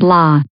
blah.